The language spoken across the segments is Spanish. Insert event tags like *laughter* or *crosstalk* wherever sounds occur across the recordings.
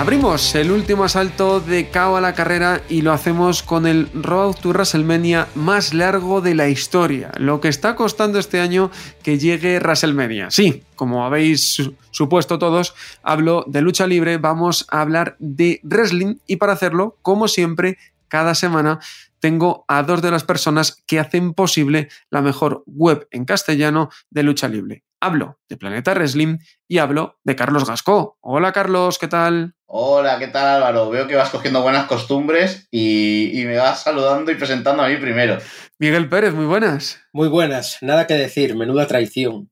Abrimos el último asalto de KO a la carrera y lo hacemos con el Road to WrestleMania más largo de la historia. Lo que está costando este año que llegue WrestleMania. Sí, como habéis supuesto todos, hablo de lucha libre, vamos a hablar de wrestling y para hacerlo, como siempre, cada semana tengo a dos de las personas que hacen posible la mejor web en castellano de lucha libre. Hablo de Planeta Wrestling y hablo de Carlos Gascó. Hola Carlos, ¿qué tal? Hola, ¿qué tal Álvaro? Veo que vas cogiendo buenas costumbres y, y, me vas saludando y presentando a mí primero. Miguel Pérez, muy buenas. Muy buenas, nada que decir, menuda traición.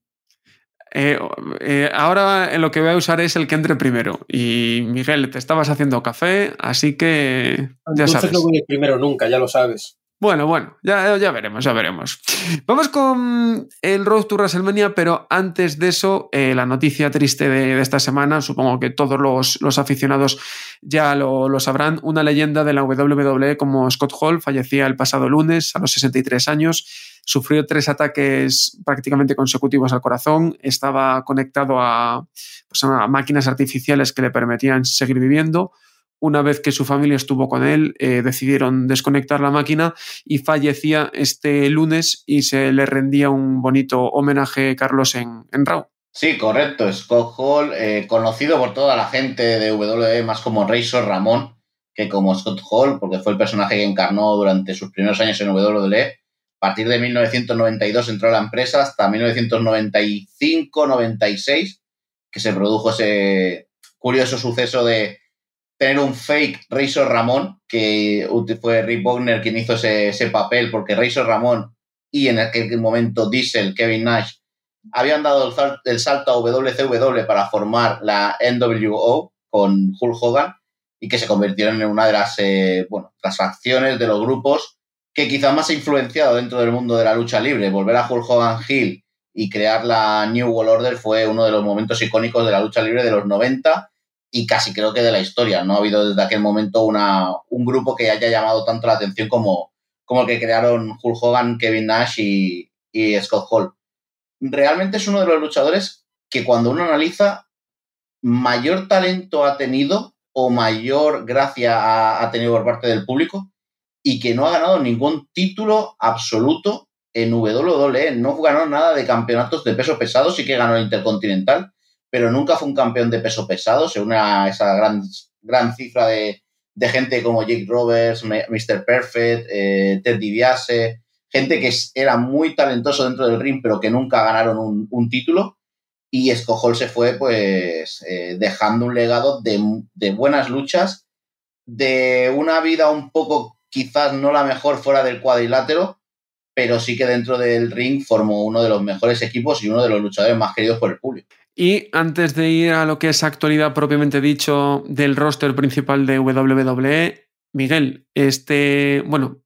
Eh, eh, ahora lo que voy a usar es el que entre primero. Y Miguel, te estabas haciendo café, así que ya Entonces sabes. no voy primero nunca, ya lo sabes. Bueno, bueno, ya, veremos, ya veremos. Vamos con el Road to WrestleMania, pero antes de eso, eh, la noticia triste de, esta semana, supongo que todos los, aficionados ya lo, sabrán, una leyenda de la WWE como Scott Hall fallecía el pasado lunes a los 63 años, sufrió tres ataques prácticamente consecutivos al corazón, estaba conectado a, pues a máquinas artificiales que le permitían seguir viviendo, una vez que su familia estuvo con él, eh, decidieron desconectar la máquina y fallecía este lunes y se le rendía un bonito homenaje, Carlos, en, en Raw. Sí, correcto. Scott Hall, eh, conocido por toda la gente de WWE más como Razor Ramón que como Scott Hall, porque fue el personaje que encarnó durante sus primeros años en WWE. A partir de 1992 entró a la empresa hasta 1995-96, que se produjo ese curioso suceso de tener un fake Razor Ramón, que fue Rick Wagner quien hizo ese, ese, papel, porque Razor Ramón y en aquel momento Diesel, Kevin Nash, habían dado el, salto a WCW para formar la NWO con Hulk Hogan y que se convirtieron en una de las, eh, bueno, las acciones de los grupos que quizás más ha influenciado dentro del mundo de la lucha libre. Volver a Hulk Hogan Hill y crear la New World Order fue uno de los momentos icónicos de la lucha libre de los 90 y casi creo que de la historia. No ha habido desde aquel momento una, un grupo que haya llamado tanto la atención como, como el que crearon Hulk Hogan, Kevin Nash y, y Scott Hall. Realmente es uno de los luchadores que cuando uno analiza, mayor talento ha tenido o mayor gracia ha, ha tenido por parte del público y que no ha ganado ningún título absoluto en WWE. No ganó nada de campeonatos de peso pesado, sí que ganó el Intercontinental, pero nunca fue un campeón de peso pesado, según a esa gran, gran cifra de, de, gente como Jake Roberts, Mr. Perfect, eh, Ted DiBiase, gente que era muy talentoso dentro del ring, pero que nunca ganaron un, un título. Y Escojol se fue, pues, eh, dejando un legado de, de, buenas luchas, de una vida un poco, quizás no la mejor fuera del cuadrilátero, pero sí que dentro del ring formó uno de los mejores equipos y uno de los luchadores más queridos por el público. Y antes de ir a lo que es actualidad propiamente dicho del roster principal de WWE, Miguel, este, bueno,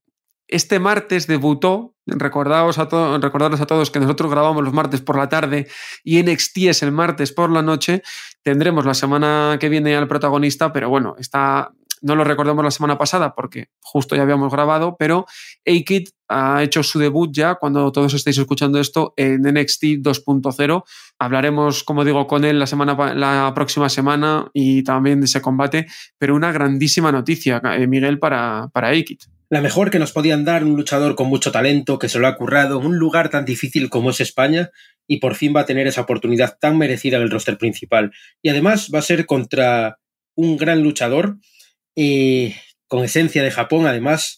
este martes debutó, recordaos a, recordaros a todos que nosotros grabamos los martes por la tarde y NXT es el martes por la noche, tendremos la semana que viene al protagonista, pero bueno, está, no lo recordamos la semana pasada porque justo ya habíamos grabado, pero A-Kid ha hecho su debut ya cuando todos estéis escuchando esto en NXT 2.0. Hablaremos, como digo, con él la, semana, la próxima semana y también de ese combate, pero una grandísima noticia, eh, Miguel, para, para. La mejor que nos podían dar un luchador con mucho talento, que se lo ha currado en un lugar tan difícil como es España y por fin va a tener esa oportunidad tan merecida en el roster principal. Y además va a ser contra un gran luchador eh, con esencia de Japón, además.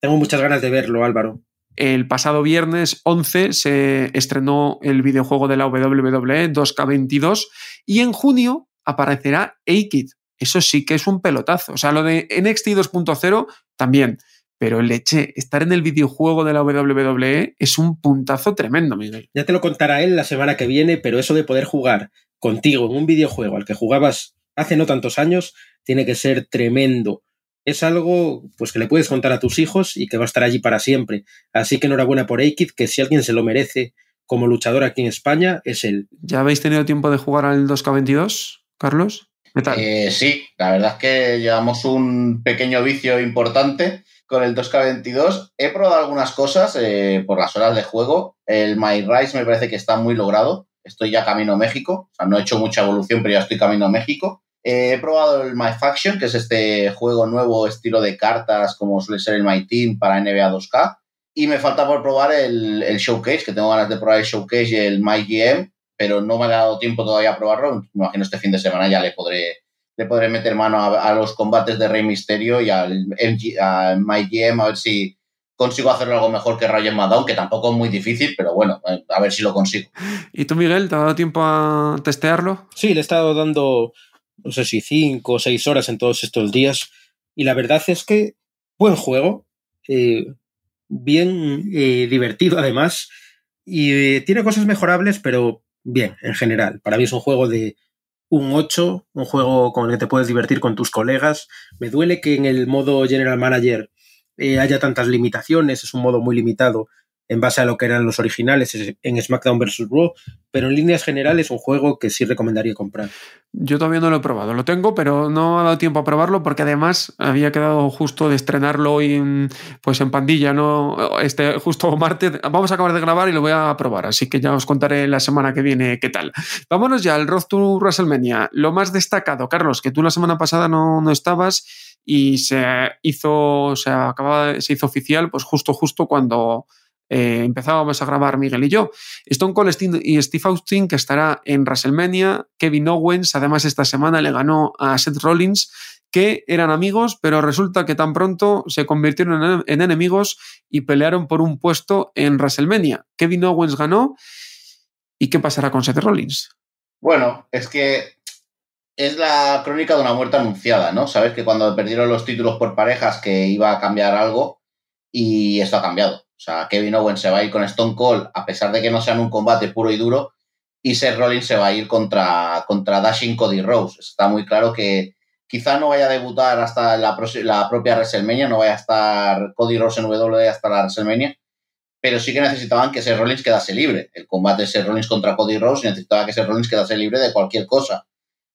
Tengo muchas ganas de verlo, Álvaro. El pasado viernes 11 se estrenó el videojuego de la WWE 2K22 y en junio aparecerá A-Kid. Eso sí que es un pelotazo. O sea, lo de NXT 2.0 también. Pero leche, estar en el videojuego de la WWE es un puntazo tremendo, Miguel. Ya te lo contará él la semana que viene, pero eso de poder jugar contigo en un videojuego al que jugabas hace no tantos años, tiene que ser tremendo. Es algo pues que le puedes contar a tus hijos y que va a estar allí para siempre. Así que enhorabuena por Aikid, que si alguien se lo merece como luchador aquí en España, es él. ¿Ya habéis tenido tiempo de jugar al 2K22, Carlos? ¿Qué tal? Eh, sí, la verdad es que llevamos un pequeño vicio importante con el 2K22. He probado algunas cosas eh, por las horas de juego. El My Rise me parece que está muy logrado. Estoy ya camino a México. O sea, no he hecho mucha evolución, pero ya estoy camino a México. Eh, he probado el My Faction, que es este juego nuevo estilo de cartas, como suele ser el My Team para NBA 2K. Y me falta por probar el, el Showcase, que tengo ganas de probar el Showcase y el My GM, pero no me ha dado tiempo todavía a probarlo. Me imagino este fin de semana ya le podré, le podré meter mano a, a los combates de Rey Misterio y al, MG, al My GM a ver si consigo hacerlo algo mejor que Ryan Maddown, que tampoco es muy difícil, pero bueno, a ver si lo consigo. ¿Y tú, Miguel, te ha dado tiempo a testearlo? Sí, le he estado dando, no sé si cinco o seis horas en todos estos días. Y la verdad es que buen juego, eh, bien eh, divertido además. Y eh, tiene cosas mejorables, pero bien, en general. Para mí es un juego de un 8, un juego con el que te puedes divertir con tus colegas. Me duele que en el modo General Manager haya tantas limitaciones, es un modo muy limitado en base a lo que eran los originales en SmackDown vs. Raw, pero en líneas generales es un juego que sí recomendaría comprar. Yo todavía no lo he probado, lo tengo, pero no ha dado tiempo a probarlo porque además había quedado justo de estrenarlo hoy en, pues en pandilla, ¿no? Este, justo martes, vamos a acabar de grabar y lo voy a probar, así que ya os contaré la semana que viene qué tal. Vámonos ya al Road to WrestleMania. Lo más destacado, Carlos, que tú la semana pasada no, no estabas y se hizo, se acababa, se hizo oficial, pues justo, justo cuando eh, empezábamos a grabar Miguel y yo. Stone Cold y Steve Austin, que estará en WrestleMania. Kevin Owens, además, esta semana le ganó a Seth Rollins, que eran amigos, pero resulta que tan pronto se convirtieron en, en enemigos y pelearon por un puesto en WrestleMania. Kevin Owens ganó. ¿Y qué pasará con Seth Rollins? Bueno, es que es la crónica de una muerte anunciada, ¿no? Sabes que cuando perdieron los títulos por parejas que iba a cambiar algo y esto ha cambiado. Sea, Kevin Owens se va a ir con Stone Cold a pesar de que no sean un combate puro y duro y Seth Rollins se va a ir contra, contra Dashing Cody Rose. Está muy claro que quizá no vaya a debutar hasta la, la propia WrestleMania, no vaya a estar Cody Rose en WWE hasta la WrestleMania, pero sí que necesitaban que Seth Rollins quedase libre. El combate de Seth Rollins contra Cody Rose necesitaba que Seth Rollins quedase libre de cualquier cosa.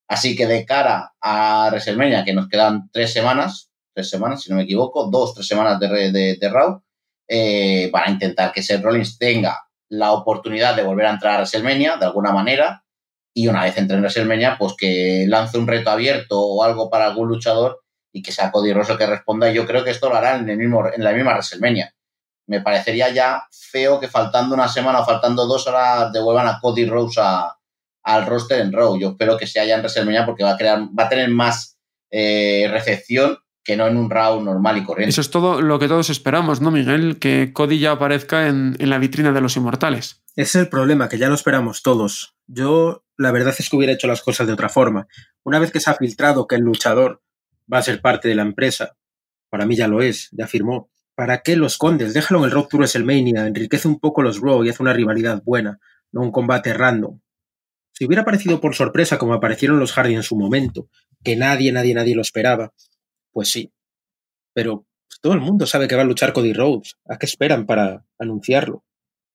Así que de cara a WrestleMania, que nos quedan tres semanas, tres semanas, si no me equivoco, dos, tres semanas de, de, de Raw, eh, para intentar que Seth Rollins tenga la oportunidad de volver a entrar a WrestleMania de alguna manera y una vez entre en WrestleMania, pues que lance un reto abierto o algo para algún luchador y que sea Cody Rose el que responda. Yo creo que esto lo hará en, el mismo, en la misma WrestleMania. Me parecería ya feo que faltando una semana o faltando dos horas devuelvan a Cody Rose a, al roster en Raw. Yo espero que se haya en WrestleMania porque va a, crear, va a tener más eh, recepción que no en un Raw normal y corriente. Eso es todo lo que todos esperamos, ¿no, Miguel? Que Cody ya aparezca en, en la vitrina de los inmortales. Ese es el problema, que ya lo esperamos todos. Yo, la verdad es que hubiera hecho las cosas de otra forma. Una vez que se ha filtrado que el luchador va a ser parte de la empresa, para mí ya lo es, ya firmó. ¿Para qué lo escondes? Déjalo en el Road to WrestleMania, enriquece un poco los Raw y hace una rivalidad buena, no un combate random. Si hubiera aparecido por sorpresa como aparecieron los Hardy en su momento, que nadie, nadie, nadie lo esperaba, pues sí. Pero todo el mundo sabe que va a luchar Cody Rhodes. ¿A qué esperan para anunciarlo?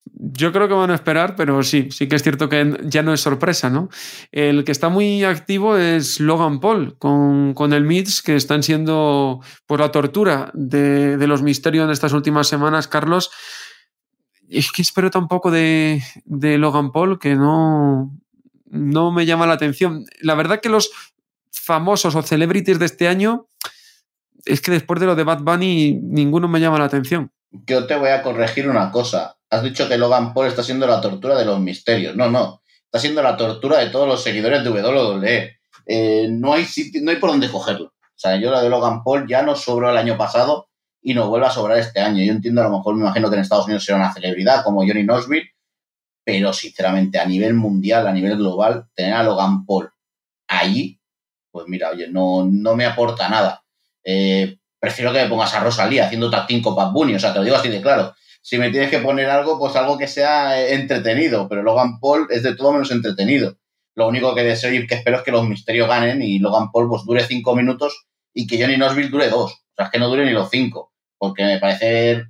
Yo creo que van a esperar, pero sí, sí que es cierto que ya no es sorpresa, ¿no? El que está muy activo es Logan Paul con, con el Mids, que están siendo por la tortura de, de, los misterios en estas últimas semanas, Carlos. Es que espero tampoco de, de Logan Paul que no, no me llama la atención. La verdad que los famosos o celebrities de este año es que después de lo de Bad Bunny ninguno me llama la atención. Yo te voy a corregir una cosa. Has dicho que Logan Paul está siendo la tortura de los misterios. No, no. Está siendo la tortura de todos los seguidores de WWE. Eh, no, hay sitio, no hay por dónde cogerlo. O sea, yo la de Logan Paul ya no sobró el año pasado y no vuelve a sobrar este año. Yo entiendo, a lo mejor me imagino que en Estados Unidos será una celebridad como Johnny Knoxville, pero sinceramente a nivel mundial, a nivel global, tener a Logan Paul ahí, pues mira, oye, no, no me aporta nada. Eh, prefiero que me pongas a Rosalía haciendo tactín con Bad Bunny, o sea, te lo digo así de claro. Si me tienes que poner algo, pues algo que sea entretenido, pero Logan Paul es de todo menos entretenido. Lo único que deseo y que espero es que los misterios ganen y Logan Paul pues dure cinco minutos y que Johnny Knoxville dure dos. O sea, es que no dure ni los cinco. Porque me parece,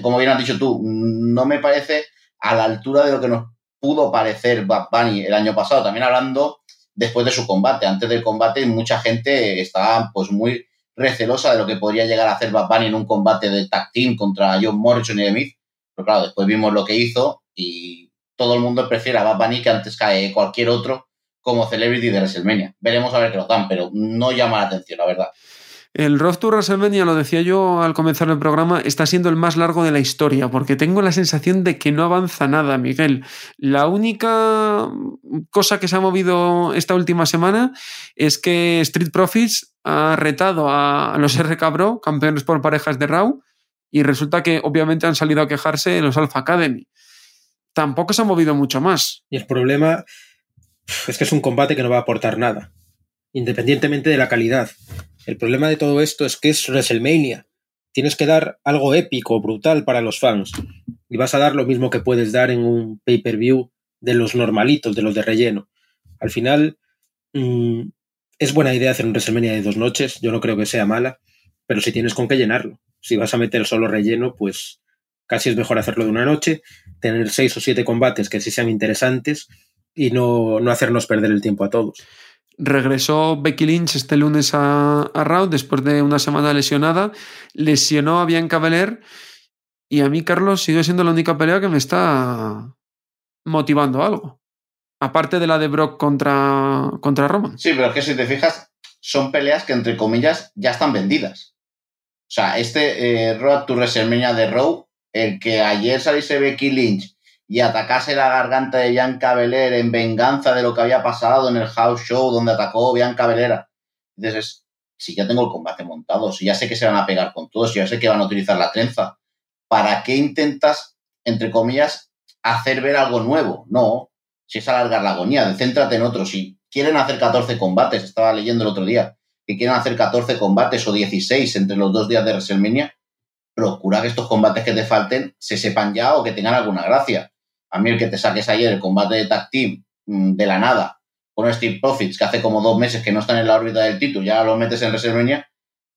como bien has dicho tú, no me parece a la altura de lo que nos pudo parecer Bad Bunny el año pasado. También hablando después de su combate. Antes del combate mucha gente estaba pues muy recelosa de lo que podría llegar a hacer Bad en un combate de tag team contra John Morrison y Demith. Pero claro, después vimos lo que hizo y todo el mundo prefiere a Bad Bunny que antes cae cualquier otro como celebrity de WrestleMania. Veremos a ver qué lo dan, pero no llama la atención, la verdad. El Road to WrestleMania, lo decía yo al comenzar el programa, está siendo el más largo de la historia, porque tengo la sensación de que no avanza nada, Miguel. La única cosa que se ha movido esta última semana es que Street Profits ha retado a los RK Bro, campeones por parejas de Raw, y resulta que obviamente han salido a quejarse los Alpha Academy. Tampoco se ha movido mucho más. Y el problema es que es un combate que no va a aportar nada, independientemente de la calidad. El problema de todo esto es que es WrestleMania. Tienes que dar algo épico, brutal para los fans. Y vas a dar lo mismo que puedes dar en un pay-per-view de los normalitos, de los de relleno. Al final, mmm, es buena idea hacer un WrestleMania de dos noches. Yo no creo que sea mala. Pero si tienes con qué llenarlo. Si vas a meter solo relleno, pues casi es mejor hacerlo de una noche, tener seis o siete combates que sí sean interesantes y no, no hacernos perder el tiempo a todos. Regresó Becky Lynch este lunes a, Raw después de una semana lesionada. Lesionó a Bianca Belair. Y a mí, Carlos, sigue siendo la única pelea que me está motivando algo. Aparte de la de Brock contra, contra Roman. Sí, pero es que si te fijas, son peleas que, entre comillas, ya están vendidas. O sea, este eh, Road to WrestleMania de Raw, el que ayer saliese Becky Lynch y atacase la garganta de Bianca Belair en venganza de lo que había pasado en el house show donde atacó Bianca Belair. Entonces, si ya tengo el combate montado, si ya sé que se van a pegar con todos, si ya sé que van a utilizar la trenza, ¿para qué intentas, entre comillas, hacer ver algo nuevo? No, si es alargar la agonía, céntrate en otro. Si quieren hacer 14 combates, estaba leyendo el otro día, que quieren hacer 14 combates o 16 entre los dos días de WrestleMania, procura que estos combates que te falten se sepan ya o que tengan alguna gracia a mí el que te saques ayer el combate de tag team mm, de la nada con Steve Profits, que hace como dos meses que no están en la órbita del título, ya lo metes en WrestleMania,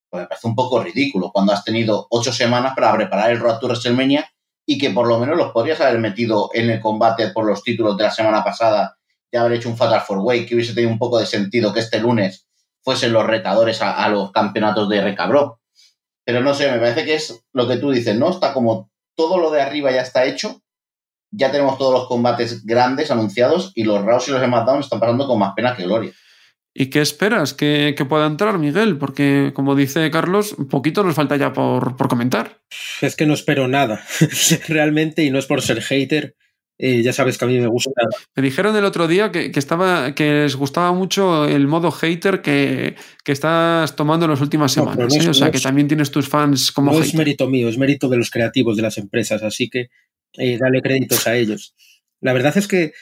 pues me parece un poco ridículo cuando has tenido ocho semanas para preparar el Road to WrestleMania y que por lo menos los podrías haber metido en el combate por los títulos de la semana pasada y haber hecho un Fatal Four Way, que hubiese tenido un poco de sentido que este lunes fuesen los retadores a, a los campeonatos de recabro. Pero no sé, me parece que es lo que tú dices, ¿no? Está como todo lo de arriba ya está hecho ya tenemos todos los combates grandes anunciados y los Raws y los SmackDown están pasando con más pena que gloria. ¿Y qué esperas que, que, pueda entrar, Miguel? Porque, como dice Carlos, un poquito nos falta ya por, por comentar. Es que no espero nada, *laughs* realmente, y no es por ser hater. Eh, ya sabes que a mí me gusta. Me dijeron el otro día que, que, estaba, que les gustaba mucho el modo hater que, que estás tomando en las últimas semanas. No, no es, ¿eh? O sea, no que también tienes tus fans como No hater. es mérito mío, es mérito de los creativos de las empresas. Así que eh, dale créditos a ellos. La verdad es que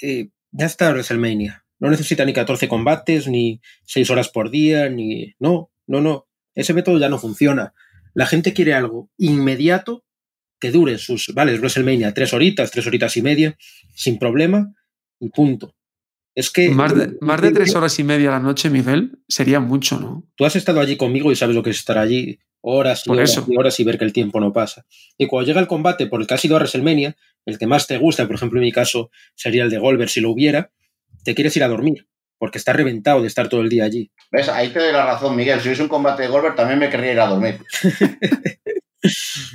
eh, ya está WrestleMania. No necesita ni 14 combates, ni 6 horas por día, ni... No, no, no. Ese método ya no funciona. La gente quiere algo inmediato que dure sus... Vale, es WrestleMania, tres horitas, tres horitas y media, sin problema, y punto. Es que... Más de, más de tres horas y media a la noche, Miguel, sería mucho, ¿no? Tú has estado allí conmigo y sabes lo que es estar allí horas y Por horas eso. y horas y ver que el tiempo no pasa. Y cuando llega el combate por el que has ido a WrestleMania, el que más te gusta, por ejemplo en mi caso sería el de Goldberg si lo hubiera, te quieres ir a dormir, porque estás reventado de estar todo el día allí. ¿Ves? Ahí te doy la razón, Miguel. Si hubiese un combate de Goldberg también me querría ir a dormir. *laughs*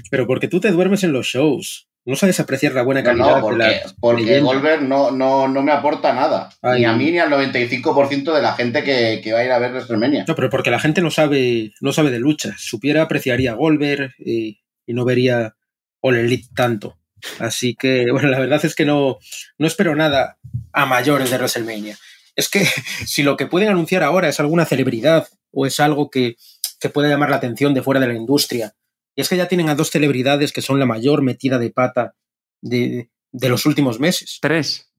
Pero porque tú te duermes en los shows. No sabes apreciar la buena calidad no, porque, de la porque. Goldberg no, no, no me aporta nada. Ay. Ni a mí ni al 95% de la gente que, que va a ir a ver WrestleMania. No, pero porque la gente no sabe, no sabe de lucha. Supiera, apreciaría a Goldberg y, y no vería All Elite tanto. Así que, *laughs* bueno, la verdad es que no, no espero nada a mayores de WrestleMania. Es que *laughs* si lo que pueden anunciar ahora es alguna celebridad o es algo que, que pueda llamar la atención de fuera de la industria, y es que ya tienen a dos celebridades que son la mayor metida de pata de, de los últimos meses. Tres.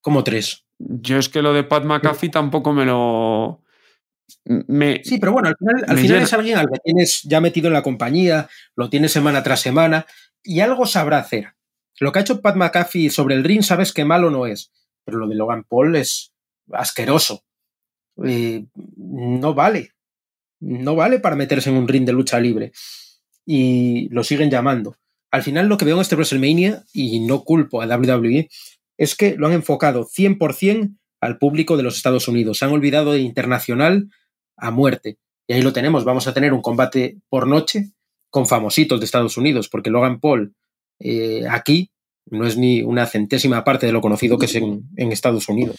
Como tres. Yo es que lo de Pat McAfee tampoco me lo. Me, Sí, pero bueno, al final, al final es alguien al que tienes ya metido en la compañía, lo tienes semana tras semana y algo sabrá hacer. Lo que ha hecho Pat McAfee sobre el ring sabes que malo no es, pero lo de Logan Paul es, asqueroso. Eh, no vale. No vale para meterse en un ring de lucha libre. Y lo siguen llamando. Al final lo que veo en este WrestleMania, y no culpo a WWE, es que lo han enfocado 100% al público de los Estados Unidos. Se han olvidado de internacional a muerte. Y ahí lo tenemos. Vamos a tener un combate por noche con famositos de Estados Unidos, porque Logan Paul eh, aquí no es ni una centésima parte de lo conocido que es en, Estados Unidos.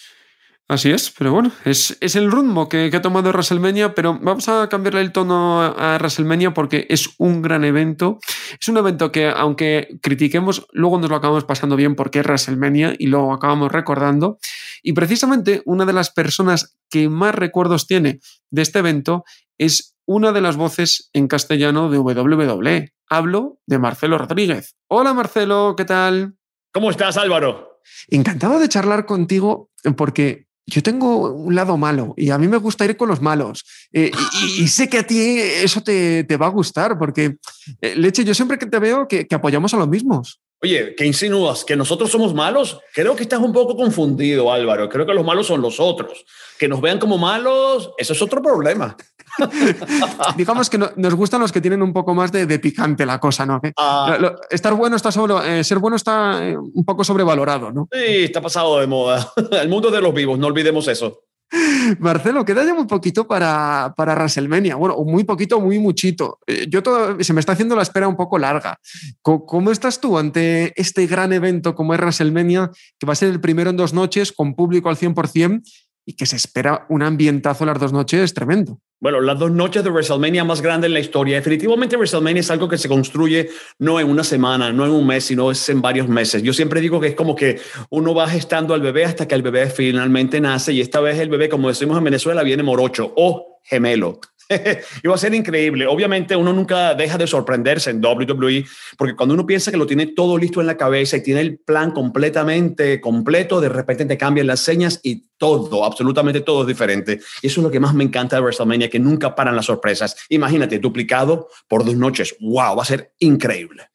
Así es, pero bueno, es, el rumbo que, ha tomado WrestleMania, pero vamos a cambiarle el tono a, WrestleMania porque es un gran evento. Es un evento que, aunque critiquemos, luego nos lo acabamos pasando bien porque es WrestleMania y lo acabamos recordando. Y precisamente una de las personas que más recuerdos tiene de este evento es una de las voces en castellano de WWE. Hablo de Marcelo Rodríguez. Hola Marcelo, ¿qué tal? ¿Cómo estás Álvaro? Encantado de charlar contigo porque yo tengo un lado malo y a mí me gusta ir con los malos. Eh, y, *laughs* sé que a ti eso te, va a gustar porque, eh, Leche, yo siempre que te veo que, que apoyamos a los mismos. Oye, ¿qué insinúas? ¿Que nosotros somos malos? Creo que estás un poco confundido, Álvaro. Creo que los malos son los otros. Que nos vean como malos, eso es otro problema. *laughs* Digamos que nos gustan los que tienen un poco más de, picante la cosa, ¿no? Ah. estar bueno está sobre, eh, ser bueno está eh, un poco sobrevalorado, ¿no? Sí, está pasado de moda. *laughs* El mundo de los vivos, no olvidemos eso. *laughs* Marcelo, queda ya muy poquito para, para WrestleMania. Bueno, muy poquito, muy muchito. Eh, yo todo, se me está haciendo la espera un poco larga. ¿Cómo, estás tú ante este gran evento como es WrestleMania, que va a ser el primero en dos noches, con público al 100% y que se espera un ambientazo las dos noches tremendo? Bueno, las dos noches de WrestleMania más grandes en la historia. Definitivamente WrestleMania es algo que se construye no en una semana, no en un mes, sino en varios meses. Yo siempre digo que es como que uno va gestando al bebé hasta que el bebé finalmente nace y esta vez el bebé, como decimos en Venezuela, viene morocho o gemelo. *laughs* va a ser increíble. Obviamente uno nunca deja de sorprenderse en WWE, porque cuando uno piensa que lo tiene todo listo en la cabeza y tiene el plan completamente completo, de repente te cambian las señas y todo, absolutamente todo es diferente. Y eso es lo que más me encanta de WrestleMania, que nunca paran las sorpresas. Imagínate, duplicado por dos noches. ¡Wow! Va a ser increíble.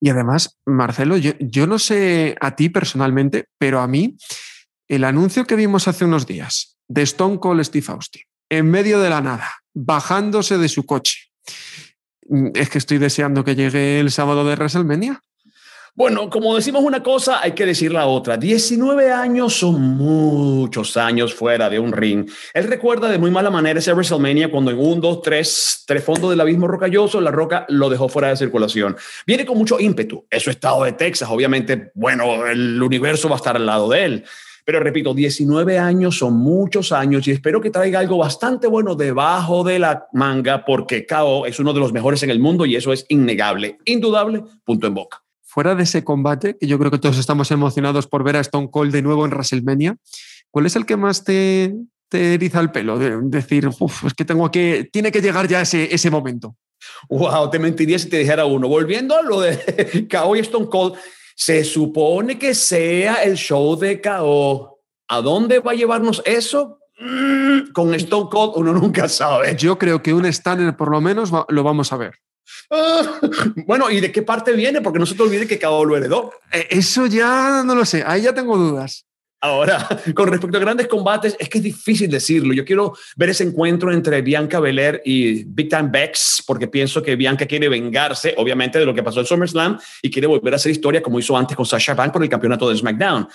Y además, Marcelo, yo, yo no sé a ti personalmente, pero a mí, el anuncio que vimos hace unos días de Stone Cold Steve Austin, en medio de la nada, bajándose de su coche. Mm, es que estoy deseando que llegue el sábado de WrestleMania. Bueno, como decimos una cosa, hay que decir la otra. 19 años son muchos años fuera de un ring. Él recuerda de muy mala manera ese WrestleMania cuando en un, dos, tres, tres fondos del abismo rocalloso, la roca lo dejó fuera de circulación. Viene con mucho ímpetu. Eso estado de Texas. Obviamente, bueno, el universo va a estar al lado de él. Pero repito, 19 años son muchos años y espero que traiga algo bastante bueno debajo de la manga porque KO es uno de los mejores en el mundo y eso es innegable, indudable, punto en boca. Fuera de ese combate, que yo creo que todos estamos emocionados por ver a Stone Cold de nuevo en WrestleMania, ¿cuál es el que más te, te eriza el pelo? De decir, es que tengo que, tiene que llegar ya ese, ese momento. Wow, te mentiría si te dijera uno. Volviendo a lo de *laughs* KO y Stone Cold, se supone que sea el show de KO. ¿A dónde va a llevarnos eso? Mm, con Stone Cold uno nunca sabe. Yo creo que un Stanner por lo menos lo vamos a ver. Ah, *laughs* bueno, ¿y de qué parte viene? Porque no se te olvide que KO lo heredó. Eh, eso ya no lo sé, ahí ya tengo dudas. Ahora, *laughs* con respecto a grandes combates, es que es difícil decirlo. Yo quiero ver ese encuentro entre Bianca Belair y Big Time Bex, porque pienso que Bianca quiere vengarse, obviamente, de lo que pasó en SummerSlam y quiere volver a hacer historia como hizo antes con Sasha Banks por el campeonato de SmackDown.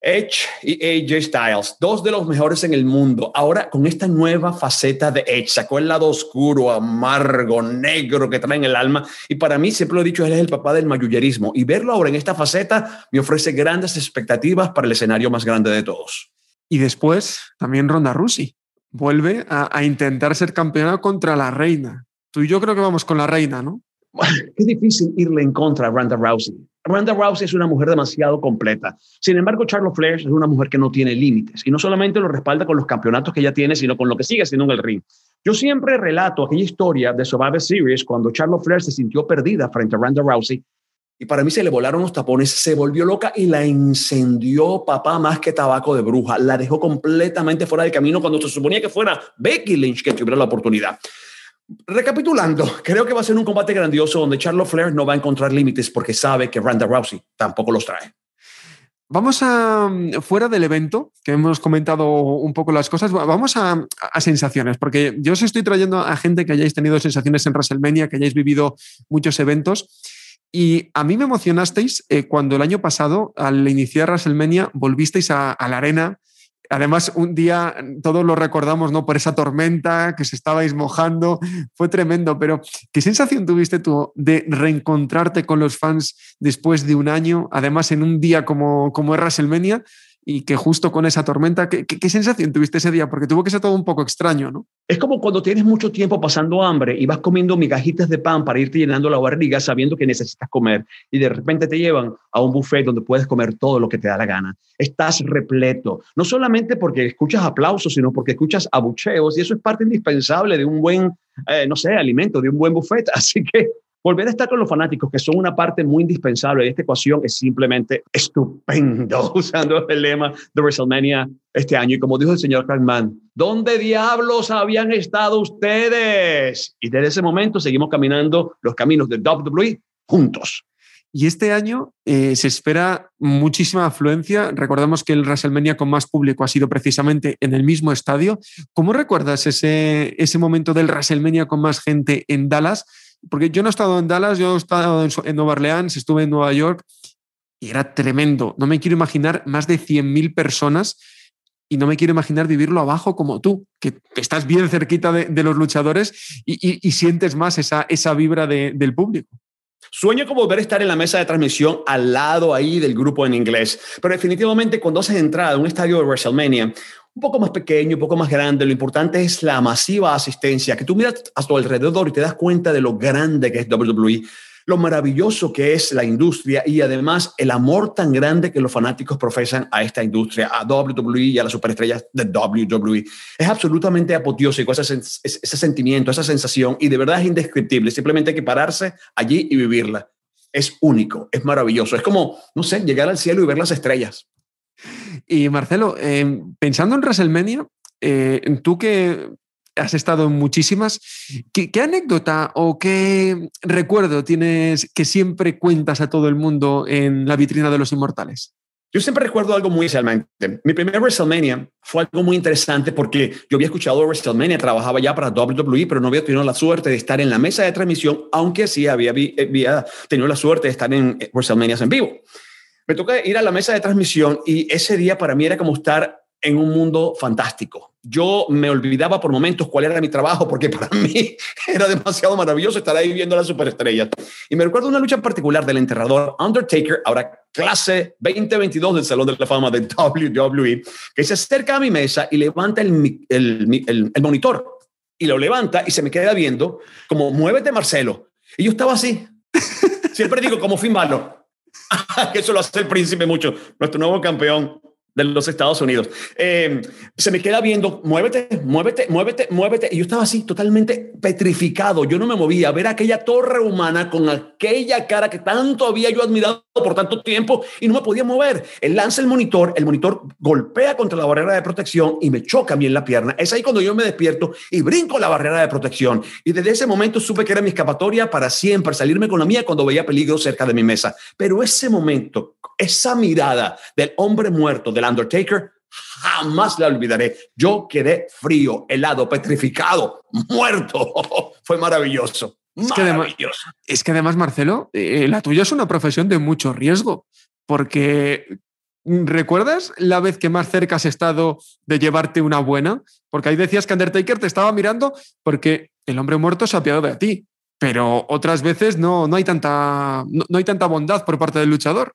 Edge y AJ Styles, dos de los mejores en el mundo. Ahora con esta nueva faceta de Edge, sacó el lado oscuro, amargo, negro que trae en el alma. Y para mí, siempre lo he dicho, él es el papá del mayullerismo. Y verlo ahora en esta faceta me ofrece grandes expectativas para el escenario más grande de todos. Y después, también Ronda Rousey. Vuelve a, a intentar ser campeona contra la reina. Tú y yo creo que vamos con la reina, ¿no? *laughs* Es difícil irle en contra a Ronda Rousey. Ronda Rousey es una mujer demasiado completa. Sin embargo, Charlotte Flair es una mujer que no tiene límites y no solamente lo respalda con los campeonatos que ella tiene, sino con lo que sigue haciendo en el ring. Yo siempre relato aquella historia de Survivor Series cuando Charlotte Flair se sintió perdida frente a Ronda Rousey y para mí se le volaron los tapones, se volvió loca y la incendió papá más que tabaco de bruja. La dejó completamente fuera del camino cuando se suponía que fuera Becky Lynch que tuviera la oportunidad. Recapitulando, creo que va a ser un combate grandioso donde Charlotte Flair no va a encontrar límites porque sabe que Ronda Rousey tampoco los trae. Vamos a, fuera del evento, que hemos comentado un poco las cosas, vamos a, sensaciones, porque yo os estoy trayendo a gente que hayáis tenido sensaciones en WrestleMania, que hayáis vivido muchos eventos. Y a mí me emocionasteis eh, cuando el año pasado, al iniciar WrestleMania, volvisteis a la arena Además, un día todos lo recordamos, ¿no? Por esa tormenta que se estabais mojando, fue tremendo, pero ¿qué sensación tuviste tú de reencontrarte con los fans después de un año, además en un día como, como es WrestleMania? Y que justo con esa tormenta, ¿qué, ¿qué, sensación tuviste ese día? Porque tuvo que ser todo un poco extraño, ¿no? Es como cuando tienes mucho tiempo pasando hambre y vas comiendo migajitas de pan para irte llenando la barriga sabiendo que necesitas comer y de repente te llevan a un buffet donde puedes comer todo lo que te da la gana. Estás repleto, no solamente porque escuchas aplausos, sino porque escuchas abucheos y eso es parte indispensable de un buen, eh, no sé, alimento, de un buen buffet. *laughs* Así que Volver a estar con los fanáticos, que son una parte muy indispensable de esta ecuación, es simplemente estupendo, *laughs* usando el lema de WrestleMania este año. Y como dijo el señor Crackman, ¿dónde diablos habían estado ustedes? Y desde ese momento seguimos caminando los caminos de WWE juntos. Y este año eh, se espera muchísima afluencia. Recordamos que el WrestleMania con más público ha sido precisamente en el mismo estadio. ¿Cómo recuerdas ese, ese momento del WrestleMania con más gente en Dallas? Porque yo no he estado en Dallas, yo he estado en, Nueva Orleans, estuve en Nueva York y era tremendo. No me quiero imaginar más de 100.000 personas y no me quiero imaginar vivirlo abajo como tú, que estás bien cerquita de, los luchadores y, sientes más esa, esa vibra del público. Sueño como volver a estar en la mesa de transmisión al lado ahí del grupo en inglés, pero definitivamente cuando haces entrada a un estadio de WrestleMania, un poco más pequeño, un poco más grande. Lo importante es la masiva asistencia, que tú miras a tu alrededor y te das cuenta de lo grande que es WWE, lo maravilloso que es la industria y además el amor tan grande que los fanáticos profesan a esta industria, a WWE y a las superestrellas de WWE. Es absolutamente apoteósico ese, sentimiento, esa sensación y de verdad es indescriptible. Simplemente hay que pararse allí y vivirla. Es único, es maravilloso. Es como, no sé, llegar al cielo y ver las estrellas. Y Marcelo, eh, pensando en WrestleMania, eh, tú que has estado en muchísimas, ¿qué, anécdota o qué recuerdo tienes que siempre cuentas a todo el mundo en la vitrina de los inmortales? Yo siempre recuerdo algo muy especialmente. Mi primer WrestleMania fue algo muy interesante porque yo había escuchado WrestleMania, trabajaba ya para WWE, pero no había tenido la suerte de estar en la mesa de transmisión, aunque sí había, tenido la suerte de estar en WrestleMania en vivo me toca ir a la mesa de transmisión y ese día para mí era como estar en un mundo fantástico. Yo me olvidaba por momentos cuál era mi trabajo, porque *laughs* para mí era demasiado maravilloso estar ahí viendo a las superestrellas. Y me recuerdo una lucha en particular del enterrador Undertaker, ahora clase 2022 del Salón de la Fama de WWE, que se acerca a mi mesa y levanta el, monitor y lo levanta y se me queda viendo como, muévete Marcelo. Y yo estaba así. *laughs* Siempre digo como fin malo *laughs* que eso lo hace el príncipe mucho, nuestro nuevo campeón de los Estados Unidos. Eh, se me queda viendo, muévete, muévete, muévete, muévete. Y yo estaba así, totalmente petrificado. Yo no me movía. Ver aquella torre humana con aquella cara que tanto había yo admirado por tanto tiempo y no me podía mover. Él lanza el monitor, el monitor golpea contra la barrera de protección y me choca bien la pierna. Es ahí cuando yo me despierto y brinco la barrera de protección. Y desde ese momento supe que era mi escapatoria para siempre, salirme con la mía cuando veía peligro cerca de mi mesa. Pero ese momento, esa mirada del hombre muerto, del Undertaker, jamás la olvidaré. Yo quedé frío, helado, petrificado, muerto. *laughs* Fue maravilloso. Es que, además, es que además, Marcelo, eh, la tuya es una profesión de mucho riesgo, porque ¿recuerdas la vez que más cerca has estado de llevarte una buena? Porque ahí decías que Undertaker te estaba mirando porque el hombre muerto se ha apiado de ti, pero otras veces no, no, hay tanta, no hay tanta bondad por parte del luchador.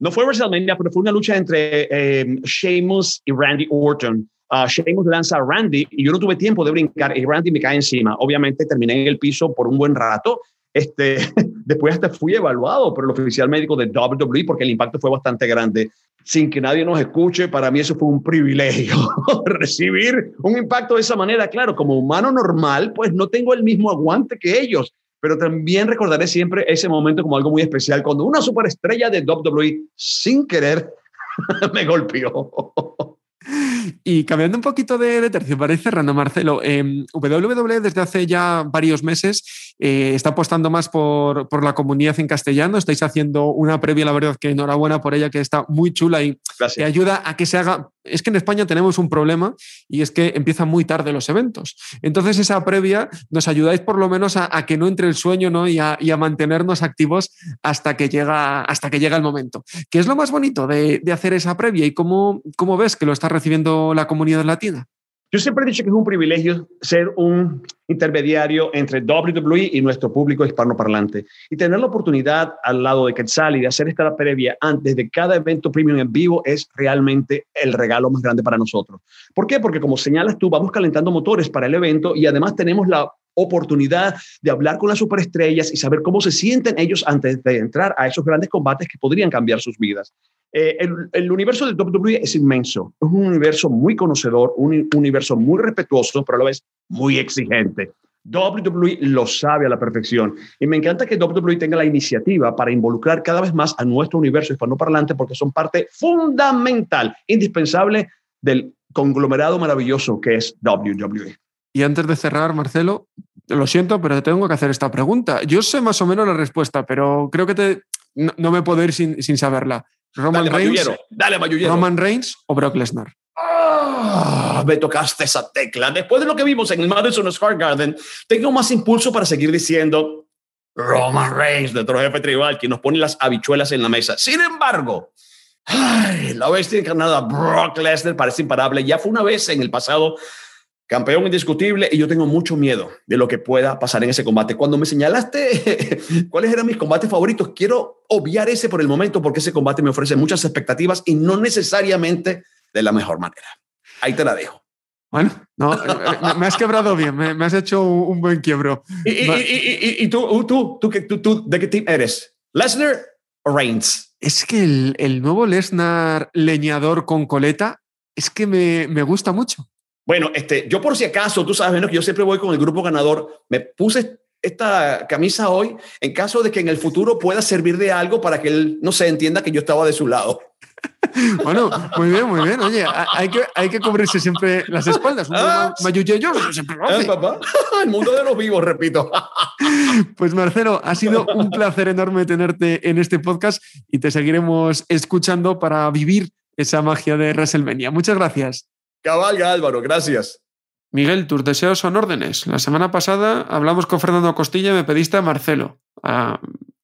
No fue WrestleMania, pero fue una lucha entre eh, Sheamus y Randy Orton. Uh, Sheamus lanza a Randy y yo no tuve tiempo de brincar y Randy me cae encima. Obviamente terminé en el piso por un buen rato. Este, *laughs* después hasta fui evaluado por el oficial médico de WWE porque el impacto fue bastante grande. Sin que nadie nos escuche, para mí eso fue un privilegio. *laughs* Recibir un impacto de esa manera, claro, como humano normal, pues no tengo el mismo aguante que ellos pero también recordaré siempre ese momento como algo muy especial, cuando una superestrella de WWE sin querer *laughs* me golpeó. Y cambiando un poquito de, tercio, para ir cerrando, Marcelo, eh, WWE desde hace ya varios meses eh, está apostando más por, por, la comunidad en castellano. Estáis haciendo una previa, la verdad que enhorabuena por ella, que está muy chula y que ayuda a que se haga. Es que en España tenemos un problema y es que empiezan muy tarde los eventos. Entonces, esa previa nos ayudáis por lo menos a, que no entre el sueño ¿no? Y a, y, a, mantenernos activos hasta que llega, hasta que llega el momento. ¿Qué es lo más bonito de, de hacer esa previa y cómo, cómo ves que lo está recibiendo la comunidad latina? Yo siempre he dicho que es un privilegio ser un intermediario entre WWE y nuestro público hispanoparlante y tener la oportunidad al lado de Quetzal y de hacer esta previa antes de cada evento premium en vivo es realmente el regalo más grande para nosotros. ¿Por qué? Porque como señalas tú, vamos calentando motores para el evento y además tenemos la oportunidad de hablar con las superestrellas y saber cómo se sienten ellos antes de entrar a esos grandes combates que podrían cambiar sus vidas. Eh, el, universo de WWE es inmenso, es un universo muy conocedor, un universo muy respetuoso, pero a la vez muy exigente. WWE lo sabe a la perfección y me encanta que WWE tenga la iniciativa para involucrar cada vez más a nuestro universo hispanoparlante porque son parte fundamental, indispensable del conglomerado maravilloso que es WWE. Y antes de cerrar, Marcelo, lo siento, pero tengo que hacer esta pregunta. Yo sé más o menos la respuesta, pero creo que te, no, me puedo ir sin, sin saberla. Roman Reigns, dale, Roman Reigns o Brock Lesnar. Ah, me tocaste esa tecla. Después de lo que vimos en el Madison Square Garden, tengo más impulso para seguir diciendo Roman Reigns, nuestro jefe tribal, que nos pone las habichuelas en la mesa. Sin embargo, la bestia encarnada Brock Lesnar parece imparable. Ya fue una vez en el pasado campeón indiscutible y yo tengo mucho miedo de lo que pueda pasar en ese combate. Cuando me señalaste *laughs* cuáles eran mis combates favoritos, quiero obviar ese por el momento porque ese combate me ofrece muchas expectativas y no necesariamente de la mejor manera. Ahí te la dejo. Bueno, no, eh, eh, me has quebrado bien, me, has hecho un buen quiebro. ¿Y, y, y, tú, tú, tú, tú, tú, de qué team eres? ¿Lesnar o Reigns? Es que el, el nuevo Lesnar leñador con coleta es que me, me gusta mucho. Bueno, este, yo por si acaso, tú sabes menos que yo siempre voy con el grupo ganador. Me puse esta camisa hoy en caso de que en el futuro pueda servir de algo para que él no se entienda que yo estaba de su lado. *laughs* Bueno, muy bien, muy bien. Oye, hay que, hay que cubrirse siempre las espaldas. Ah, yo siempre lo hace. papá? *laughs* El mundo de los vivos, repito. *laughs* Pues Marcelo, ha sido un placer enorme tenerte en este podcast y te seguiremos escuchando para vivir esa magia de WrestleMania. Muchas gracias. Cabalga Álvaro, gracias. Miguel, tus deseos son órdenes. La semana pasada hablamos con Fernando Costilla y me pediste a Marcelo.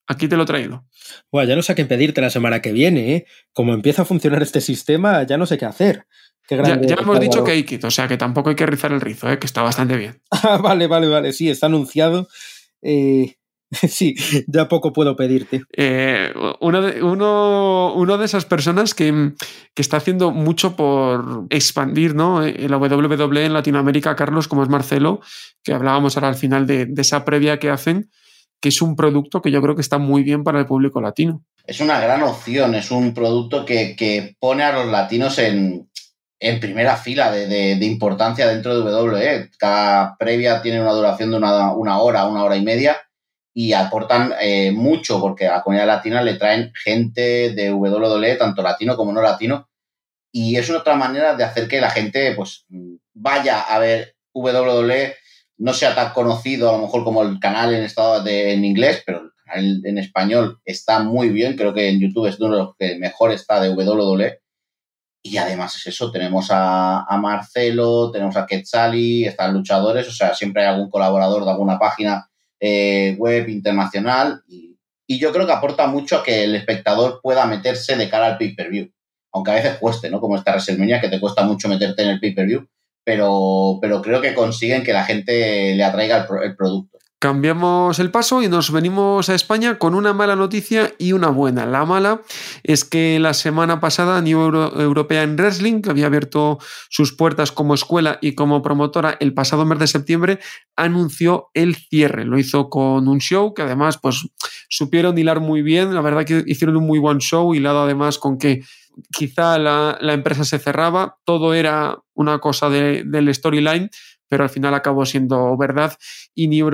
Aquí te lo he traído. Bueno, ya no sé qué pedirte la semana que viene. ¿eh? Como empieza a funcionar este sistema, ya no sé qué hacer. ya, hemos dicho que hay kit, o sea que tampoco hay que rizar el rizo, ¿eh? que está bastante bien. *laughs* Ah, vale, vale, vale. Sí, está anunciado. Eh, *laughs* Sí, ya poco puedo pedirte. Eh, uno, de, uno, de esas personas que, está haciendo mucho por expandir ¿no? Eh, la WWE en Latinoamérica, Carlos, como es Marcelo, que hablábamos ahora al final de, esa previa que hacen, que es un producto que yo creo que está muy bien para el público latino. Es una gran opción, es un producto que, pone a los latinos en, primera fila de, importancia dentro de WWE. Cada previa tiene una duración de una, una hora, una hora y media y aportan eh, mucho porque a la comunidad latina le traen gente de WWE, tanto latino como no latino, y es otra manera de hacer que la gente pues vaya a ver WWE, no sea tan conocido a lo mejor como el canal en estado de, en inglés, pero el canal en español está muy bien, creo que en YouTube es uno de los que mejor está de WWE. Y además es eso, tenemos a, a Marcelo, tenemos a Quetzali, están luchadores, o sea, siempre hay algún colaborador de alguna página eh, web internacional y, yo creo que aporta mucho a que el espectador pueda meterse de cara al pay-per-view, aunque a veces cueste, ¿no? Como esta WrestleMania que te cuesta mucho meterte en el pay-per-view, pero, pero creo que consiguen que la gente le atraiga el producto. Cambiamos el paso y nos venimos a España con una mala noticia y una buena. La mala es que la semana pasada New European Wrestling, que había abierto sus puertas como escuela y como promotora el pasado mes de septiembre, anunció el cierre. Lo hizo con un show que además pues supieron hilar muy bien. La verdad que hicieron un muy buen show hilado además con que quizá la, empresa se cerraba. Todo era una cosa del storyline pero al final acabó siendo verdad y New,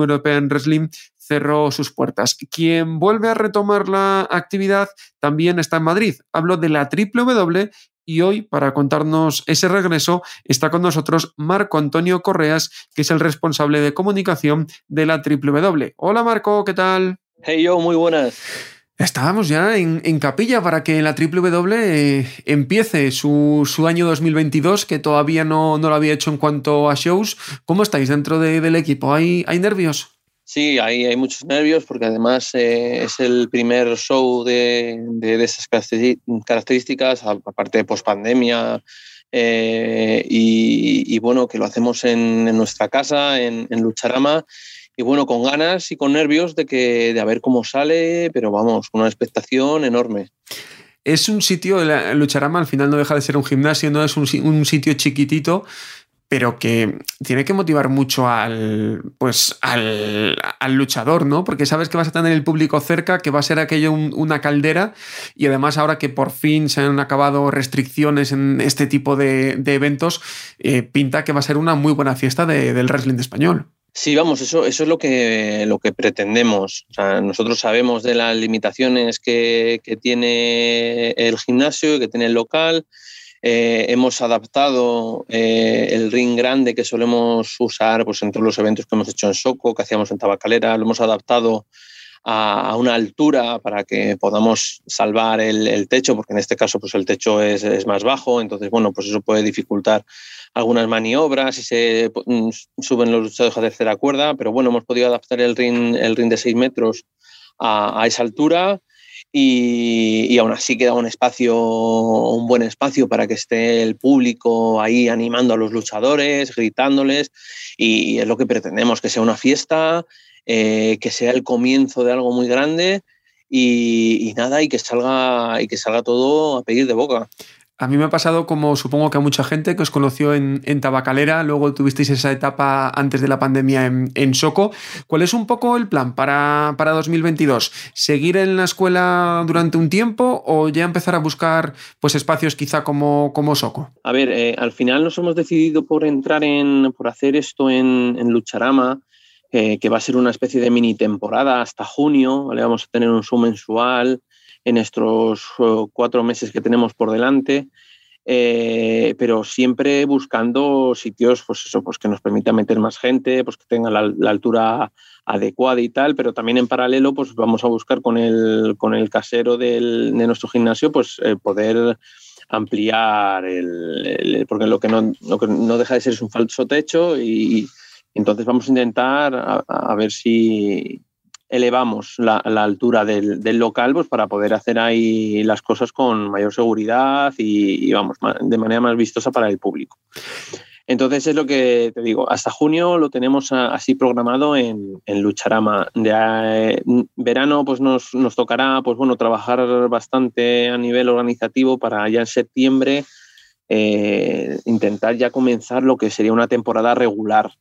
European Wrestling cerró sus puertas. Quien vuelve a retomar la actividad también está en Madrid. Hablo de la WWE y hoy, para contarnos ese regreso, está con nosotros Marco Antonio Correas, que es el responsable de comunicación de la W. Hola Marco, ¿qué tal? Hey yo, muy buenas. Estábamos ya en, capilla para que la W empiece su, año 2022, que todavía no, lo había hecho en cuanto a shows. ¿Cómo estáis dentro del equipo? ¿Hay, ¿Hay nervios? Sí, hay, hay muchos nervios porque además eh, es el primer show de, de, esas características, aparte de pospandemia. Eh, y, bueno, que lo hacemos en, nuestra casa, en, en, Lucharama, y bueno, con ganas y con nervios de, que, de a ver cómo sale, pero vamos, una expectación enorme. Es un sitio, Lucharama al final no deja de ser un gimnasio, no es un, un sitio chiquitito, pero que tiene que motivar mucho al, pues, al, luchador, ¿no? Porque sabes que vas a tener el público cerca, que va a ser aquello una caldera, y además ahora que por fin se han acabado restricciones en este tipo de, eventos, eh, pinta que va a ser una muy buena fiesta del wrestling español. Sí, vamos, eso, eso es lo que, lo que pretendemos. nosotros sabemos de las limitaciones que, que tiene el gimnasio, que tiene el local, eh, hemos adaptado eh, el ring grande que solemos usar pues, en todos los eventos que hemos hecho en Soco, que hacíamos en Tabacalera, lo hemos adaptado a, una altura para que podamos salvar el, techo, porque en este caso pues, el techo es, más bajo, entonces bueno, pues eso puede dificultar algunas maniobras y se mm, suben los luchadores a tercera cuerda, pero bueno, hemos podido adaptar el ring, el ring de 6 metros a, a esa altura y, aún así queda un espacio, un buen espacio para que esté el público ahí animando a los luchadores, gritándoles. Y es lo que pretendemos, que sea una fiesta, eh, que sea el comienzo de algo muy grande y, y, nada, y que salga y que salga todo a pedir de boca. A mí me ha pasado como supongo que a mucha gente que os conoció en, Tabacalera, luego tuvisteis esa etapa antes de la pandemia en, Soco. ¿Cuál es un poco el plan para, para, 2022? ¿Seguir en la escuela durante un tiempo o ya empezar a buscar pues, espacios quizá como, como Soco? A ver, eh, al final nos hemos decidido por entrar en, por hacer esto en, Lucharama, eh, que va a ser una especie de mini temporada hasta junio, ¿vale? vamos a tener un show mensual en estos eh, cuatro meses que tenemos por delante. Eh, pero siempre buscando sitios pues eso, pues que nos permitan meter más gente, pues que tengan la, altura adecuada y tal, pero también en paralelo pues vamos a buscar con el, con el casero del, de nuestro gimnasio pues eh, poder ampliar el, porque lo que, no, lo que no deja de ser es un falso techo y, entonces vamos a intentar a ver si, elevamos la, altura del, local pues, para poder hacer ahí las cosas con mayor seguridad y, vamos, de manera más vistosa para el público. Entonces es lo que te digo, hasta junio lo tenemos así programado en, Lucharama. De eh, verano pues nos, tocará pues bueno, trabajar bastante a nivel organizativo para ya en septiembre eh, intentar ya comenzar lo que sería una temporada regular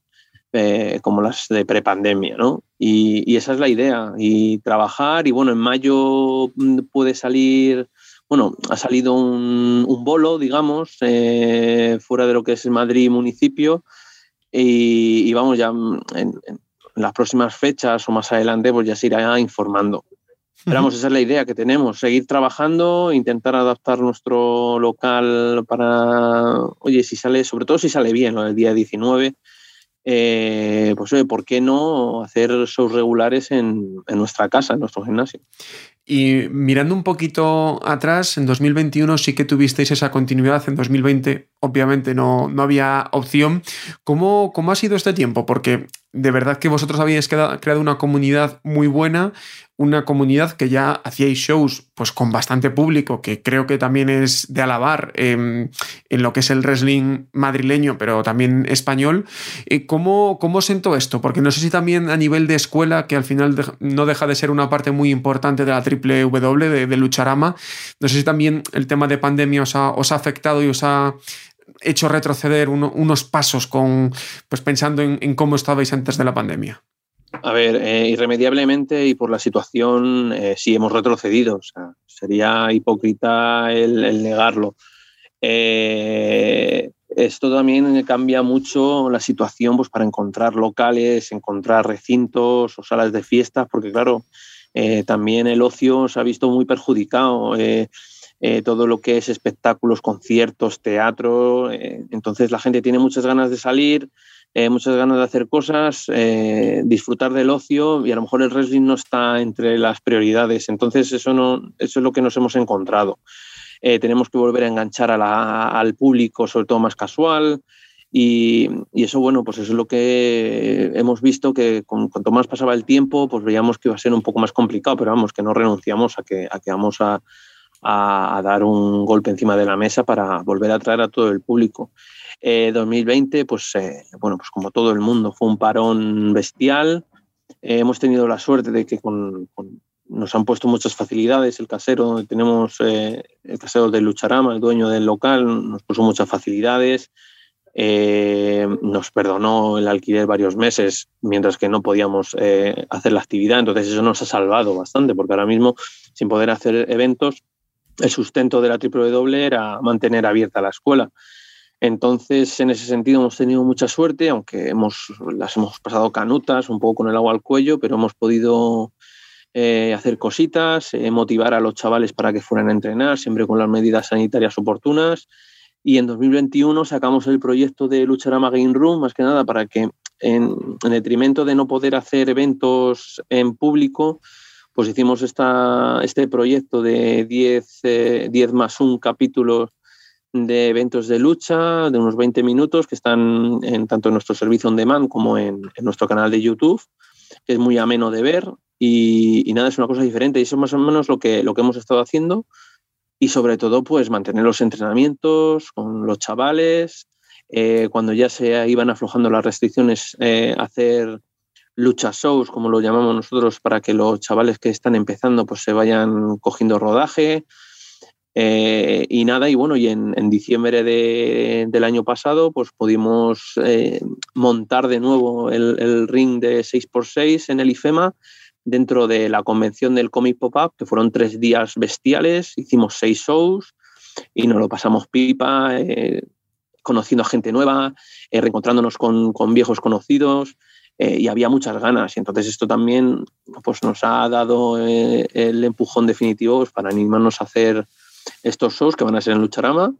eh, como las de prepandemia, ¿no? Y, esa es la idea, y trabajar, y bueno, en mayo mm, puede salir, bueno, ha salido un, bolo, digamos, eh, fuera de lo que es Madrid municipio, y, vamos, ya mm, en, las próximas fechas o más adelante, pues ya se irá informando. Pero vamos, esa es la idea que tenemos, seguir trabajando, intentar adaptar nuestro local para, oye, si sale, sobre todo si sale bien, el día 19, eh, pues ¿por qué no hacer shows regulares en, nuestra casa, en nuestro gimnasio? Y mirando un poquito atrás, en 2021 sí que tuvisteis esa continuidad, en 2020 obviamente no, no había opción. ¿Cómo, ¿Cómo ha sido este tiempo? Porque de verdad que vosotros habéis creado una comunidad muy buena, una comunidad que ya hacíais shows pues con bastante público, que creo que también es de alabar em, en lo que es el wrestling madrileño, pero también español. Eh, ¿Cómo, ¿Cómo sentó esto? Porque no sé si también a nivel de escuela, que al final no deja de ser una parte muy importante de la triple W, de, Lucharama, no sé si también el tema de pandemia os ha, afectado y os ha hecho retroceder unos pasos con, pues pensando en, cómo estabais antes de la pandemia? A ver, eh, irremediablemente y por la situación, eh, sí hemos retrocedido. sería hipócrita el, negarlo. Eh, esto también cambia mucho la situación pues, para encontrar locales, encontrar recintos o salas de fiestas, porque claro, también el ocio se ha visto muy perjudicado. eh, todo lo que es espectáculos, conciertos, teatro. Eh, entonces la gente tiene muchas ganas de salir, eh, muchas ganas de hacer cosas, disfrutar del ocio y a lo mejor el wrestling no está entre las prioridades. Entonces eso, no, es lo que nos hemos encontrado. tenemos que volver a enganchar al público, sobre todo más casual. Y, eso, bueno, pues eso es lo que hemos visto que cuanto más pasaba el tiempo, pues veíamos que iba a ser un poco más complicado, pero vamos, que no renunciamos a que, a que vamos a, a, dar un golpe encima de la mesa para volver a atraer a todo el público. 2020, eh, pues eh, bueno, pues como todo el mundo, fue un parón bestial. Eh, hemos tenido la suerte de que nos han puesto muchas facilidades. El casero, tenemos el casero de Lucharama, el dueño del local, nos puso muchas facilidades. nos perdonó el alquiler varios meses mientras que no podíamos hacer la actividad. Entonces eso nos ha salvado bastante porque ahora mismo sin poder hacer eventos el sustento de la W era mantener abierta la escuela. Entonces, en ese sentido hemos tenido mucha suerte, aunque hemos, las hemos pasado canutas, un poco con el agua al cuello, pero hemos podido eh, hacer cositas, eh, motivar a los chavales para que fueran a entrenar, siempre con las medidas sanitarias oportunas. Y en 2021 sacamos el proyecto de Lucharama Game Room, más que nada para que, en, en detrimento de no poder hacer eventos en público, pues hicimos esta, este proyecto de 10, 10 eh, más un capítulo de eventos de lucha de unos 20 minutos que están en tanto en nuestro servicio on demand como en, nuestro canal de YouTube, que es muy ameno de ver y, nada, es una cosa diferente y eso es más o menos lo que, lo que hemos estado haciendo y sobre todo pues mantener los entrenamientos con los chavales, eh, cuando ya se iban aflojando las restricciones, eh, hacer lucha shows, como lo llamamos nosotros, para que los chavales que están empezando pues se vayan cogiendo rodaje. Eh, y nada, y bueno, y en, diciembre del año pasado, pues pudimos eh, montar de nuevo el, ring de 6x6 en el IFEMA dentro de la convención del Comic Pop-Up, que fueron tres días bestiales, hicimos seis shows y nos lo pasamos pipa, eh, conociendo a gente nueva, reencontrándonos con, con viejos conocidos. Eh, y había muchas ganas. Y entonces esto también pues, nos ha dado eh, el empujón definitivo pues, para animarnos a hacer estos shows que van a ser en Lucharama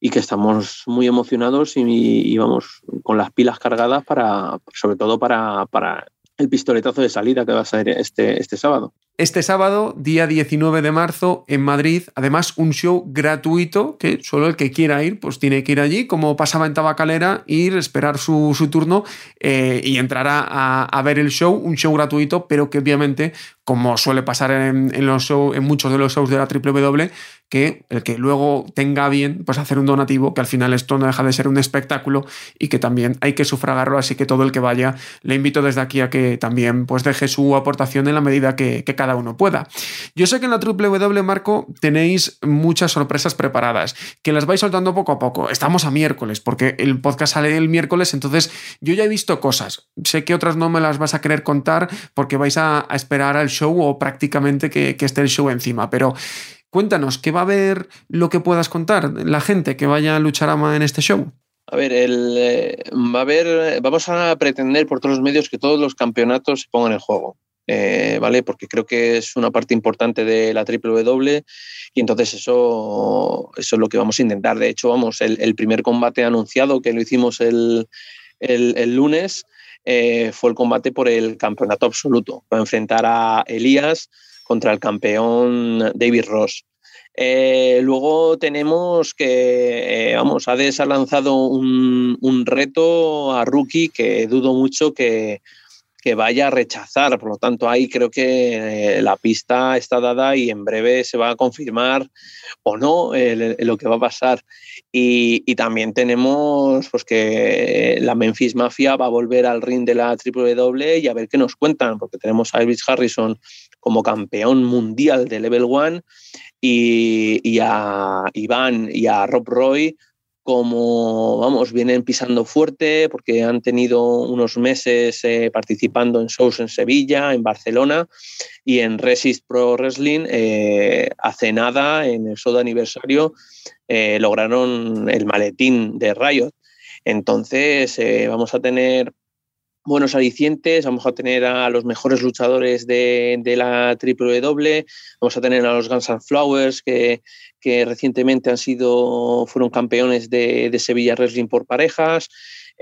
y que estamos muy emocionados y, vamos con las pilas cargadas para, sobre todo para, para el pistoletazo de salida que va a ser este, este sábado. Este sábado, día 19 de marzo, en Madrid, además un show gratuito que solo el que quiera ir, pues tiene que ir allí, como pasaba en Tabacalera, ir, esperar su, turno eh, y entrar a, ver el show, un show gratuito, pero que obviamente, como suele pasar en, en muchos de los shows de la WWE, que el que luego tenga bien pues hacer un donativo, que al final esto no deja de ser un espectáculo y que también hay que sufragarlo, así que todo el que vaya le invito desde aquí a que también pues deje su aportación en la medida que, cada uno pueda. Yo sé que en la WWE Marco tenéis muchas sorpresas preparadas, que las vais soltando poco a poco. Estamos a miércoles, porque el podcast sale el miércoles, entonces yo ya he visto cosas. Sé que otras no me las vas a querer contar porque vais a, esperar al show o prácticamente que esté el show encima, pero Cuéntanos, ¿qué va a haber lo que puedas contar la gente que vaya a luchar en este show? A ver, el, eh, va a haber, vamos a pretender por todos los medios que todos los campeonatos se pongan en juego. Eh, ¿Vale? Porque creo que es una parte importante de la WWE y entonces eso, eso es lo que vamos a intentar. De hecho, vamos, el, primer combate anunciado que lo hicimos el, lunes eh, fue el combate por el campeonato absoluto. Va a enfrentar a Elías contra el campeón David Ross. Eh, luego tenemos que, eh, vamos, Hades ha lanzado un, reto a Rookie que dudo mucho que, vaya a rechazar. Por lo tanto, ahí creo que eh, la pista está dada y en breve se va a confirmar o no lo que va a pasar. Y, y, también tenemos pues, que la Memphis Mafia va a volver al ring de la WWE y a ver qué nos cuentan, porque tenemos a Elvis Harrison como campeón mundial de Level 1 y, a Iván y a Rob Roy como, vamos, vienen pisando fuerte porque han tenido unos meses eh, participando en shows en Sevilla, en Barcelona y en Resist Pro Wrestling. Eh, hace nada, en el show de aniversario, eh, lograron el maletín de Riot. Entonces, vamos a tener buenos alicientes, vamos a tener a los mejores luchadores de, la WWE, vamos a tener a los Guns N' Flowers que, que recientemente han sido, fueron campeones de, de Sevilla Wrestling por parejas.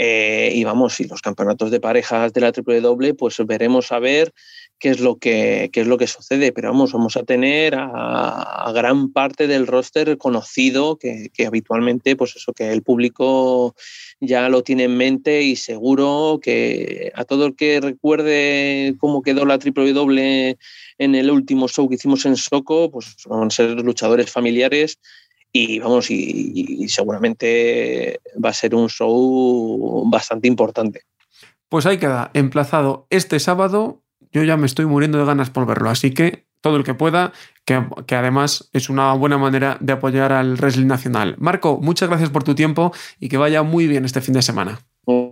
Eh, y vamos, y los campeonatos de parejas de la WWE, pues veremos a ver qué es lo que, es lo que sucede. Pero vamos, vamos a tener a, gran parte del roster conocido que, habitualmente, pues eso, que el público ya lo tiene en mente y seguro que a todo el que recuerde cómo quedó la WWE en el último show que hicimos en Soco, pues van a ser luchadores familiares y vamos, y, seguramente va a ser un show bastante importante. Pues ahí queda, emplazado este sábado. Yo ya me estoy muriendo de ganas por verlo, así que todo el que pueda, que, que, además es una buena manera de apoyar al wrestling nacional. Marco, muchas gracias por tu tiempo y que vaya muy bien este fin de semana.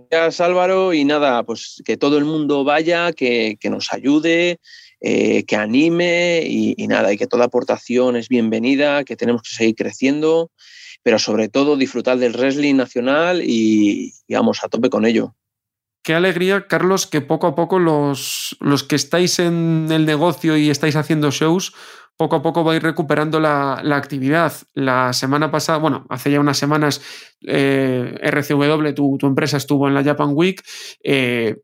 Gracias Álvaro y nada, pues que todo el mundo vaya, que, que nos ayude eh, que anime y, nada, y que toda aportación es bienvenida, que tenemos que seguir creciendo, pero sobre todo disfrutar del wrestling nacional y, vamos a tope con ello. Qué alegría, Carlos, que poco a poco los, los que estáis en el negocio y estáis haciendo shows, poco a poco vais recuperando la, actividad. La semana pasada, bueno, hace ya unas semanas, eh, RCW, tu, tu, empresa estuvo en la Japan Week. Eh,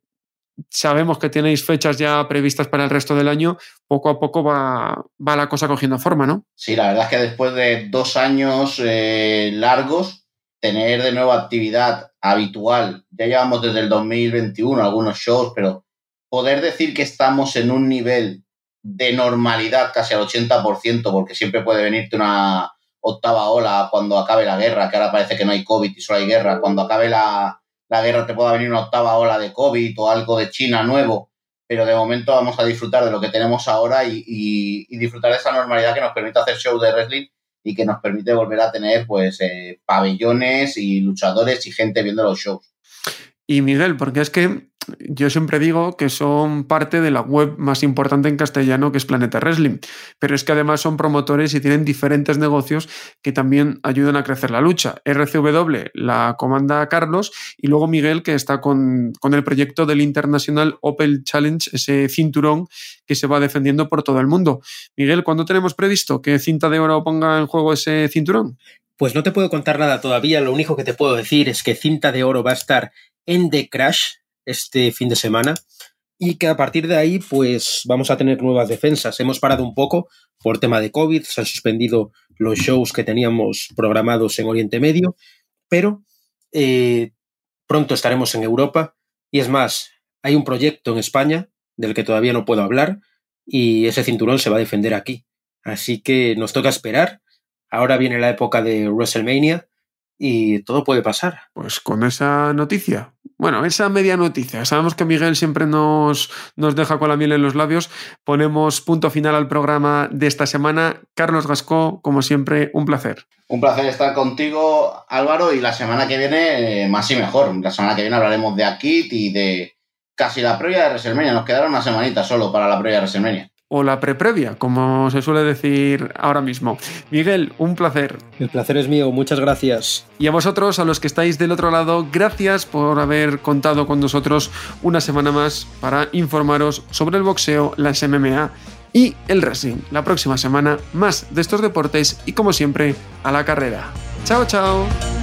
sabemos que tenéis fechas ya previstas para el resto del año, poco a poco va, la cosa cogiendo forma, ¿no? Sí, la verdad es que después de dos años eh, largos, tener de nuevo actividad habitual, ya llevamos desde el 2021 algunos shows, pero poder decir que estamos en un nivel de normalidad casi al 80%, porque siempre puede venirte una octava ola cuando acabe la guerra, que ahora parece que no hay COVID y solo hay guerra, cuando acabe la, la guerra te pueda venir una octava ola de COVID o algo de China nuevo, pero de momento vamos a disfrutar de lo que tenemos ahora y, disfrutar de esa normalidad que nos permite hacer shows de wrestling y que nos permite volver a tener pues eh, pabellones y luchadores y gente viendo los shows. Y Miguel, porque es que yo siempre digo que son parte de la web más importante en castellano que es Planeta Wrestling, pero es que además son promotores y tienen diferentes negocios que también ayudan a crecer la lucha. RCW la comanda Carlos y luego Miguel que está con, el proyecto del International Opel Challenge, ese cinturón que se va defendiendo por todo el mundo. Miguel, ¿cuándo tenemos previsto que Cinta de Oro ponga en juego ese cinturón? Pues no te puedo contar nada todavía, lo único que te puedo decir es que Cinta de Oro va a estar en The Crash, este fin de semana y que a partir de ahí pues vamos a tener nuevas defensas. Hemos parado un poco por tema de COVID, se han suspendido los shows que teníamos programados en Oriente Medio, pero eh, pronto estaremos en Europa y es más, hay un proyecto en España del que todavía no puedo hablar y ese cinturón se va a defender aquí. Así que nos toca esperar. Ahora viene la época de WrestleMania y todo puede pasar. Pues con esa noticia, bueno, esa media noticia, sabemos que Miguel siempre nos, nos deja con la miel en los labios, ponemos punto final al programa de esta semana. Carlos Gascó, como siempre, un placer. Un placer estar contigo, Álvaro, y la semana que viene eh, más y mejor. La semana que viene hablaremos de Akit y de casi la previa de WrestleMania. Nos quedaron una semanita solo para la previa de WrestleMania o la pre-previa, como se suele decir ahora mismo. Miguel, un placer. El placer es mío, muchas gracias. Y a vosotros, a los que estáis del otro lado, gracias por haber contado con nosotros una semana más para informaros sobre el boxeo, las MMA y el wrestling. La próxima semana, más de estos deportes y como siempre, a la carrera. Chao, chao.